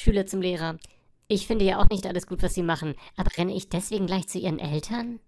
Schüler zum Lehrer. Ich finde ja auch nicht alles gut, was sie machen, aber renne ich deswegen gleich zu ihren Eltern?